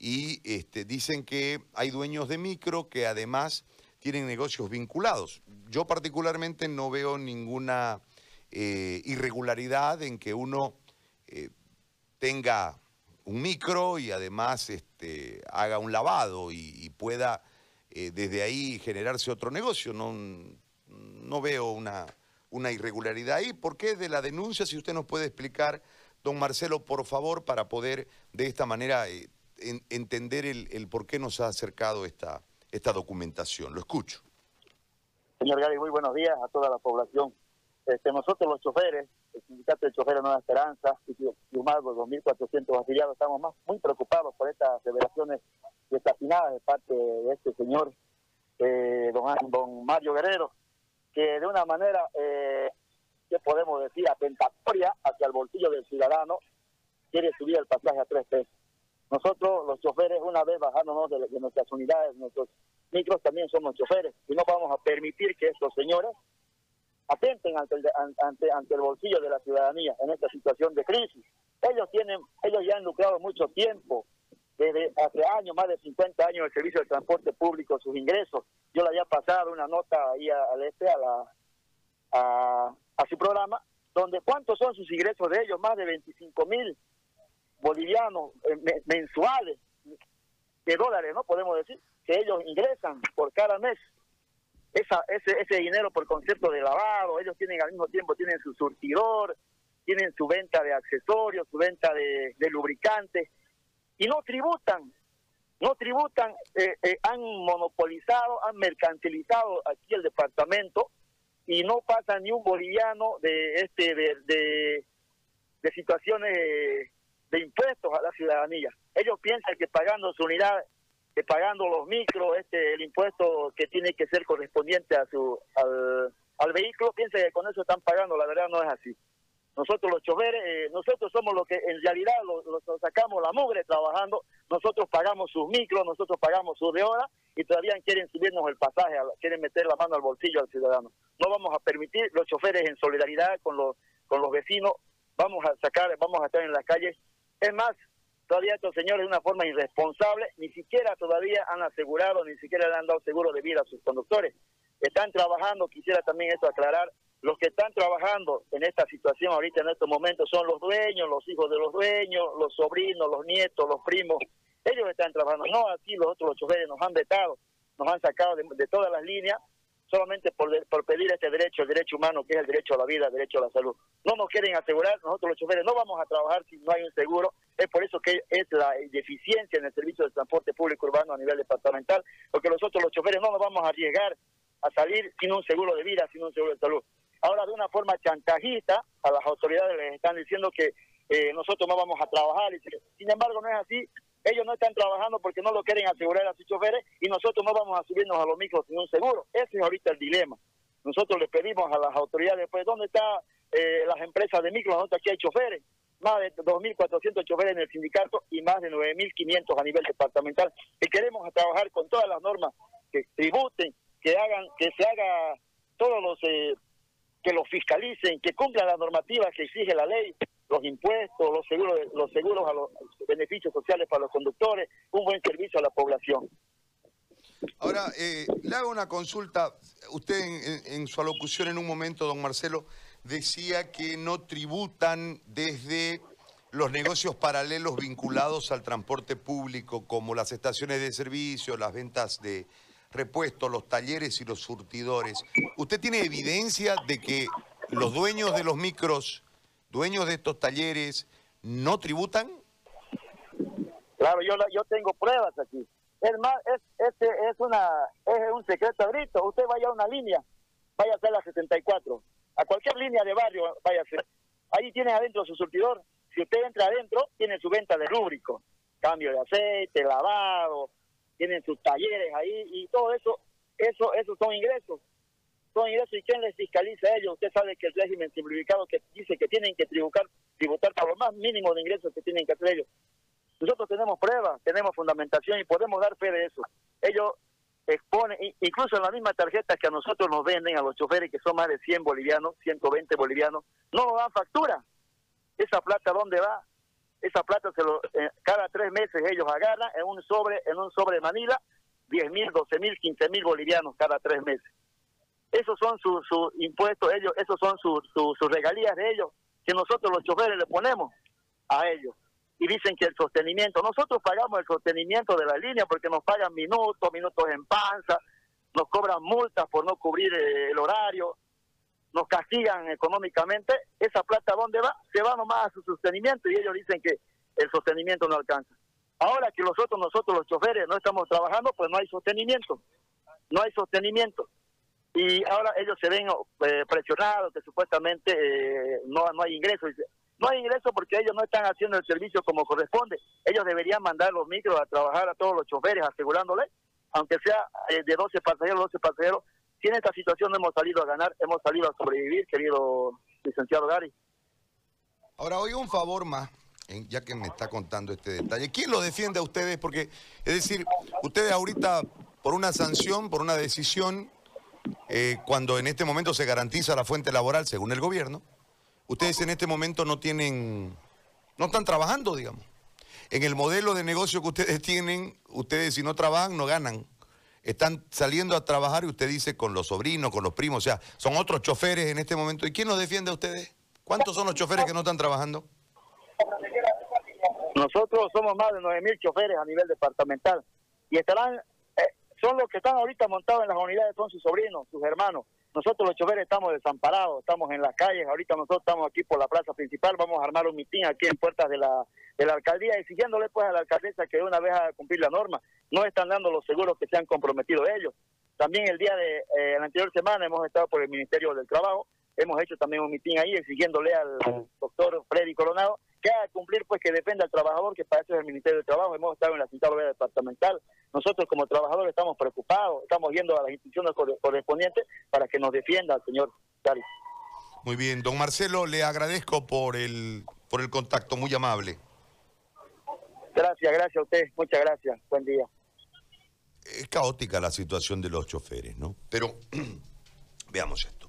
y este, dicen que hay dueños de micro que además tienen negocios vinculados. Yo particularmente no veo ninguna eh, irregularidad en que uno eh, tenga un micro y además este, haga un lavado y, pueda eh, desde ahí generarse otro negocio. No, no veo una, una irregularidad ahí. ¿Por qué de la denuncia? Si usted nos puede explicar, don Marcelo, por favor, para poder de esta manera entender el, por qué nos ha acercado esta, esta documentación. Lo escucho. Señor Gary, muy buenos días a toda la población. Este, nosotros los choferes, el Sindicato de Choferes Nueva Esperanza, y de 2.400 afiliados, estamos muy preocupados por estas revelaciones desafinadas de parte de este señor, eh, don, don Mario Guerrero, que de una manera, eh, ¿qué podemos decir?, atentatoria hacia el bolsillo del ciudadano, quiere subir el pasaje a tres pesos. Nosotros, los choferes, una vez bajándonos de, nuestras unidades, nuestros micros, también somos choferes y no vamos a permitir que estos señores atenten ante el, ante, ante el bolsillo de la ciudadanía en esta situación de crisis. Ellos tienen, ellos ya han lucrado mucho tiempo, desde hace años, más de 50 años, el servicio de transporte público, sus ingresos. Yo le había pasado una nota ahí al este, a, la, a, a su programa, donde cuántos son sus ingresos de ellos, más de 25 mil bolivianos eh, mensuales de dólares, ¿no? Podemos decir, que ellos ingresan por cada mes. Esa, ese, ese dinero por concepto de lavado, ellos tienen al mismo tiempo, tienen su surtidor, tienen su venta de accesorios, su venta de, lubricantes, y no tributan, no tributan, eh, eh, han monopolizado, han mercantilizado aquí el departamento, y no pasa ni un boliviano de este de, de, de situaciones de impuestos a la ciudadanía. Ellos piensan que pagando su unidad, que pagando los micros, este, el impuesto que tiene que ser correspondiente a su al, vehículo, piensan que con eso están pagando. La verdad no es así. Nosotros los choferes, eh, nosotros somos los que en realidad los, sacamos la mugre trabajando, nosotros pagamos sus micros, nosotros pagamos sus de hora y todavía quieren subirnos el pasaje, quieren meter la mano al bolsillo al ciudadano. No vamos a permitir los choferes en solidaridad con los con los vecinos, vamos a sacar, vamos a estar en las calles es más, todavía estos señores de una forma irresponsable ni siquiera todavía han asegurado, ni siquiera le han dado seguro de vida a sus conductores. Están trabajando, quisiera también esto aclarar, los que están trabajando en esta situación ahorita en estos momentos son los dueños, los hijos de los dueños, los sobrinos, los nietos, los primos. Ellos están trabajando, no aquí los otros los choferes nos han vetado, nos han sacado de todas las líneas solamente por, pedir este derecho, el derecho humano, que es el derecho a la vida, el derecho a la salud. No nos quieren asegurar, nosotros los choferes no vamos a trabajar si no hay un seguro, es por eso que es la deficiencia en el servicio de transporte público urbano a nivel departamental, porque nosotros los choferes no nos vamos a arriesgar a salir sin un seguro de vida, sin un seguro de salud. Ahora, de una forma chantajista, a las autoridades les están diciendo que eh, nosotros no vamos a trabajar, sin embargo no es así, ellos no están trabajando porque no lo quieren asegurar a sus choferes y nosotros no vamos a subirnos a los micros sin un seguro. Ese es ahorita el dilema. Nosotros le pedimos a las autoridades, pues, ¿dónde están eh, las empresas de micros? Nosotros aquí hay choferes, más de 2.400 choferes en el sindicato y más de 9.500 a nivel departamental. Y queremos trabajar con todas las normas que tributen, que hagan, que se haga todos los, eh, que los fiscalicen, que cumplan las normativas que exige la ley, los impuestos, los seguros, los seguros a los beneficios sociales para los conductores, un buen servicio a la población. Ahora, eh, le hago una consulta. Usted en, su alocución en un momento, don Marcelo, decía que no tributan desde los negocios paralelos vinculados al transporte público, como las estaciones de servicio, las ventas de repuestos, los talleres y los surtidores. ¿Usted tiene evidencia de que los dueños de los micros dueños de estos talleres no tributan? Claro, yo yo tengo pruebas aquí. Es más, es, este es una es un secreto grito. Usted vaya a una línea, vaya a ser la 74, a cualquier línea de barrio vaya a ser. Ahí tiene adentro su surtidor. Si usted entra adentro, tiene su venta de rúbrico, cambio de aceite, lavado, tienen sus talleres ahí y todo eso, eso, esos son ingresos y quién les fiscaliza a ellos. Usted sabe que el régimen simplificado que dice que tienen que tributar, tributar por lo más mínimo de ingresos que tienen que hacer ellos. Nosotros tenemos pruebas, tenemos fundamentación y podemos dar fe de eso. Ellos exponen, incluso en la misma tarjeta que a nosotros nos venden, a los choferes que son más de 100 bolivianos, 120 bolivianos, no nos dan factura. ¿Esa plata dónde va? esa plata se lo, eh, cada tres meses ellos agarran en un sobre, en un sobre de Manila, 10 mil, 12 mil, 15 mil bolivianos cada tres meses. Esos son sus impuestos, ellos, esos son sus regalías de ellos, que nosotros los choferes le ponemos a ellos. Y dicen que el sostenimiento, nosotros pagamos el sostenimiento de la línea porque nos pagan minutos, minutos en panza, nos cobran multas por no cubrir eh, el horario, nos castigan económicamente, esa plata ¿dónde va? Se va nomás a su sostenimiento y ellos dicen que el sostenimiento no alcanza. Ahora que nosotros, nosotros los choferes no estamos trabajando, pues no hay sostenimiento, no hay sostenimiento. Y ahora ellos se ven eh, presionados, que supuestamente eh, no, no hay ingresos. No hay ingresos porque ellos no están haciendo el servicio como corresponde. Ellos deberían mandar los micros a trabajar a todos los choferes, asegurándoles, aunque sea eh, de 12 pasajeros, 12 pasajeros, si en esta situación no hemos salido a ganar, hemos salido a sobrevivir, querido licenciado Gary. Ahora, oiga un favor más, ya que me está contando este detalle. ¿Quién lo defiende a ustedes? Porque, es decir, ustedes ahorita, por una sanción, por una decisión, eh, cuando en este momento se garantiza la fuente laboral según el gobierno, ustedes en este momento no tienen, no están trabajando, digamos. En el modelo de negocio que ustedes tienen, ustedes si no trabajan no ganan están saliendo a trabajar y usted dice con los sobrinos, con los primos, o sea, son otros choferes en este momento. ¿Y quién los defiende a ustedes? ¿Cuántos son los choferes que no están trabajando? Nosotros somos más de 9.000 choferes a nivel departamental y estarán, son los que están ahorita montados en las unidades, son sus sobrinos, sus hermanos. Nosotros los choferes estamos desamparados, estamos en las calles, ahorita nosotros estamos aquí por la plaza principal, vamos a armar un mitin aquí en puertas de la, de la alcaldía exigiéndole pues a la alcaldesa que una vez a cumplir la norma, no están dando los seguros que se han comprometido ellos. También el día de eh, la anterior semana hemos estado por el Ministerio del Trabajo, hemos hecho también un mitin ahí exigiéndole al doctor Freddy Coronado que haga cumplir pues que defenda al trabajador, que para eso es el Ministerio del Trabajo, hemos estado en la Central Departamental, nosotros como trabajadores estamos preocupados, estamos yendo a las instituciones correspondientes para que nos defienda el señor Cari. Muy bien, don Marcelo, le agradezco por el, por el contacto, muy amable. Gracias, gracias a usted, muchas gracias, buen día. Es caótica la situación de los choferes, ¿no? Pero veamos esto.